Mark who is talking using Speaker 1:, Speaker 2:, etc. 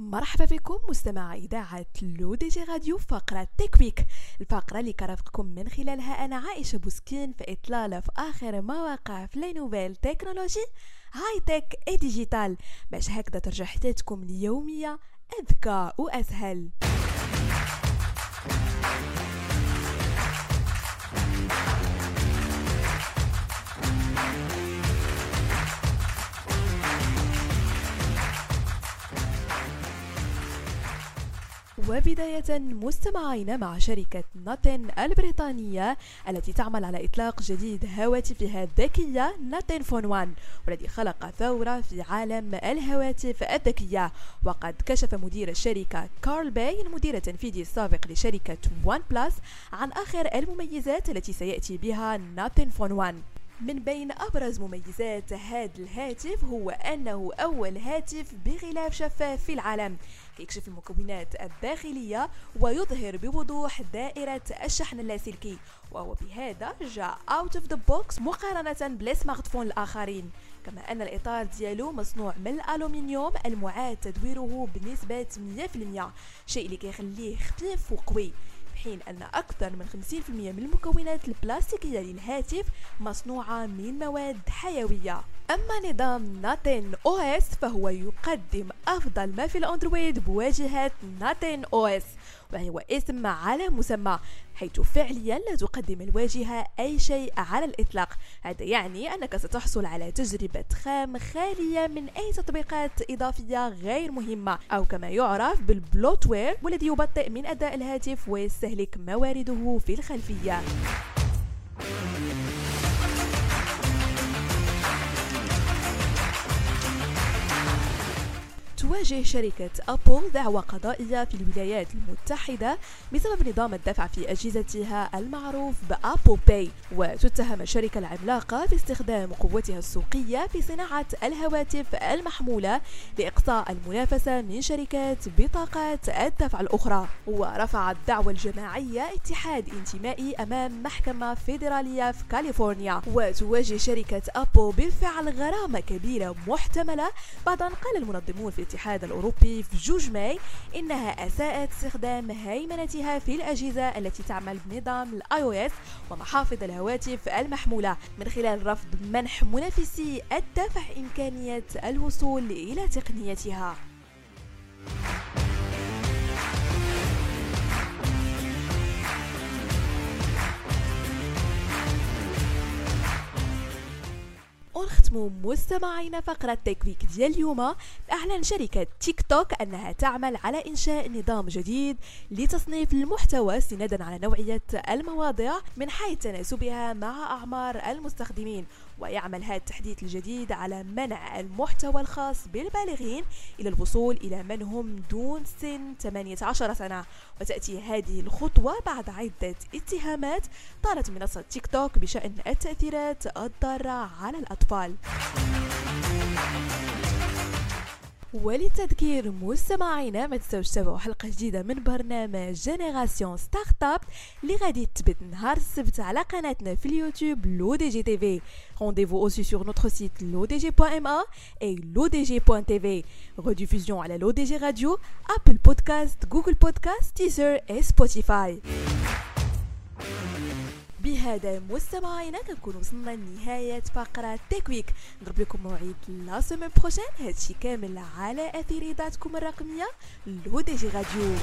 Speaker 1: مرحبا بكم مستمع إذاعة لو دي جي راديو فقرة Tech Week الفقرة اللي كنرافقكم من خلالها أنا عائشة بوسكين في إطلالة في آخر ما وقع في les nouvelles technologies high-tech et digital باش هكذا ترجع حياتكم اليومية أذكى وأسهل. وبداية مستمعين مع شركة Nothing البريطانية التي تعمل على إطلاق جديد هواتفها الذكية Nothing Phone 1 والذي خلق ثورة في عالم الهواتف الذكية. وقد كشف مدير الشركة كارل باي المدير التنفيذي السابق لشركة OnePlus عن آخر المميزات التي سيأتي بها Nothing Phone 1 من بين أبرز مميزات هذا الهاتف هو أنه أول هاتف بغلاف شفاف في العالم. يكشف المكونات الداخلية ويظهر بوضوح دائرة الشحن اللاسلكي. وهو بهذا جاء out of the box مقارنة بالسمارت فون الآخرين. كما أن الإطار ديالو مصنوع من الألومنيوم المعاد تدويره بنسبة 100% شيء اللي كيخليه خفيف وقوي. حين أن أكثر من 50% من المكونات البلاستيكية للهاتف مصنوعة من مواد حيوية. أما نظام Nothing OS فهو يقدم أفضل ما في الأندرويد بواجهة Nothing OS وهو اسم على مسمى حيث فعليا لا تقدم الواجهة أي شيء على الإطلاق. هذا يعني أنك ستحصل على تجربة خام خالية من أي تطبيقات إضافية غير مهمة أو كما يعرف بال bloatware والذي يبطئ من أداء الهاتف ويستهلك موارده في الخلفية. تواجه شركة أبل دعوى قضائية في الولايات المتحدة بسبب نظام الدفع في أجهزتها المعروف ب Apple Pay. وتتهم الشركة العملاقة باستخدام قوتها السوقية في صناعة الهواتف المحمولة لإقصاء المنافسة من شركات بطاقات الدفع الأخرى. ورفع الدعوى الجماعية اتحاد ائتماني أمام محكمة فيدرالية في كاليفورنيا. وتواجه شركة أبل بالفعل غرامة كبيرة محتملة. بعد أن قال المنظمون في الاتحاد الأوروبي في جوج ماي إنها أساءت استخدام هيمنتها في الأجهزة التي تعمل بنظام ال iOS ومحافظ الهواتف المحمولة من خلال رفض منح منافسي الدفع إمكانية الوصول إلى تقنيتها. ونختموا مستمعينا فقرة تكويك ديال اليوم. أعلن شركة تيك توك أنها تعمل على إنشاء نظام جديد لتصنيف المحتوى استنادا على نوعية المواضيع من حيث تناسبها مع أعمار المستخدمين. ويعمل هذا التحديث الجديد على منع المحتوى الخاص بالبالغين إلى الوصول إلى من هم دون سن 18 سنة. وتأتي هذه الخطوة بعد عدة اتهامات طالت منصة تيك توك بشأن التأثيرات الضارة على الأطفال. وللتذكير مستمعينا ما تنساوش تتابعوا حلقه جديده من برنامج جينيراسيون ستارت اب اللي غادي تثبت نهار السبت على قناتنا في اليوتيوب لو دي جي تي في Rendez-vous aussi sur notre site lodg.ma et lodg.tv. Rediffusion à la l'ODG Radio, Apple Podcast, Google Podcast, Teaser et Spotify. بهذا مستمعينا كنكون وصلنا لنهاية فقرة Tech Week نضرب لكم موعد la semaine prochaine. هادشي كامل على أثير اذاعتكم الرقمية لو دي جي راديو.